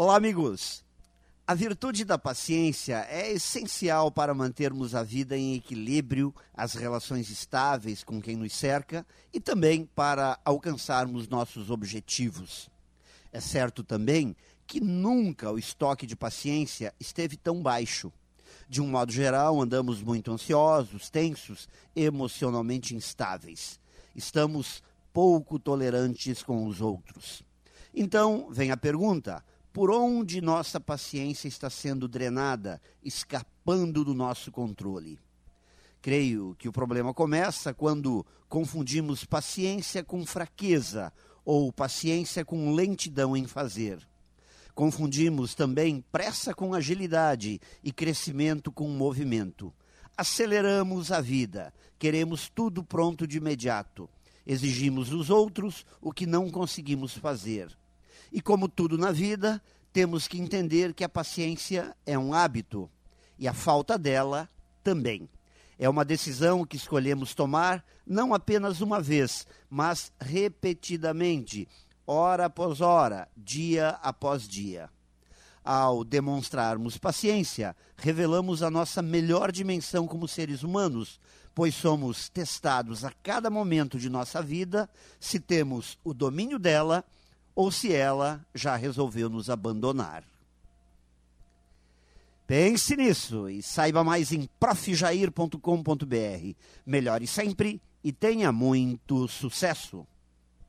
Olá, amigos. A virtude da paciência é essencial para mantermos a vida em equilíbrio, as relações estáveis com quem nos cerca e também para alcançarmos nossos objetivos. É certo também que nunca o estoque de paciência esteve tão baixo. De um modo geral, andamos muito ansiosos, tensos, emocionalmente instáveis. Estamos pouco tolerantes com os outros. Então, vem a pergunta: por onde nossa paciência está sendo drenada, escapando do nosso controle. Creio que o problema começa quando confundimos paciência com fraqueza ou paciência com lentidão em fazer. Confundimos também pressa com agilidade e crescimento com movimento. Aceleramos a vida, queremos tudo pronto de imediato. Exigimos dos outros o que não conseguimos fazer e como tudo na vida, temos que entender que a paciência é um hábito e a falta dela também. É uma decisão que escolhemos tomar não apenas uma vez, mas repetidamente, hora após hora, dia após dia. Ao demonstrarmos paciência, revelamos a nossa melhor dimensão como seres humanos, pois somos testados a cada momento de nossa vida se temos o domínio dela ou se ela já resolveu nos abandonar. Pense nisso e saiba mais em profjair.com.br. Melhore sempre e tenha muito sucesso!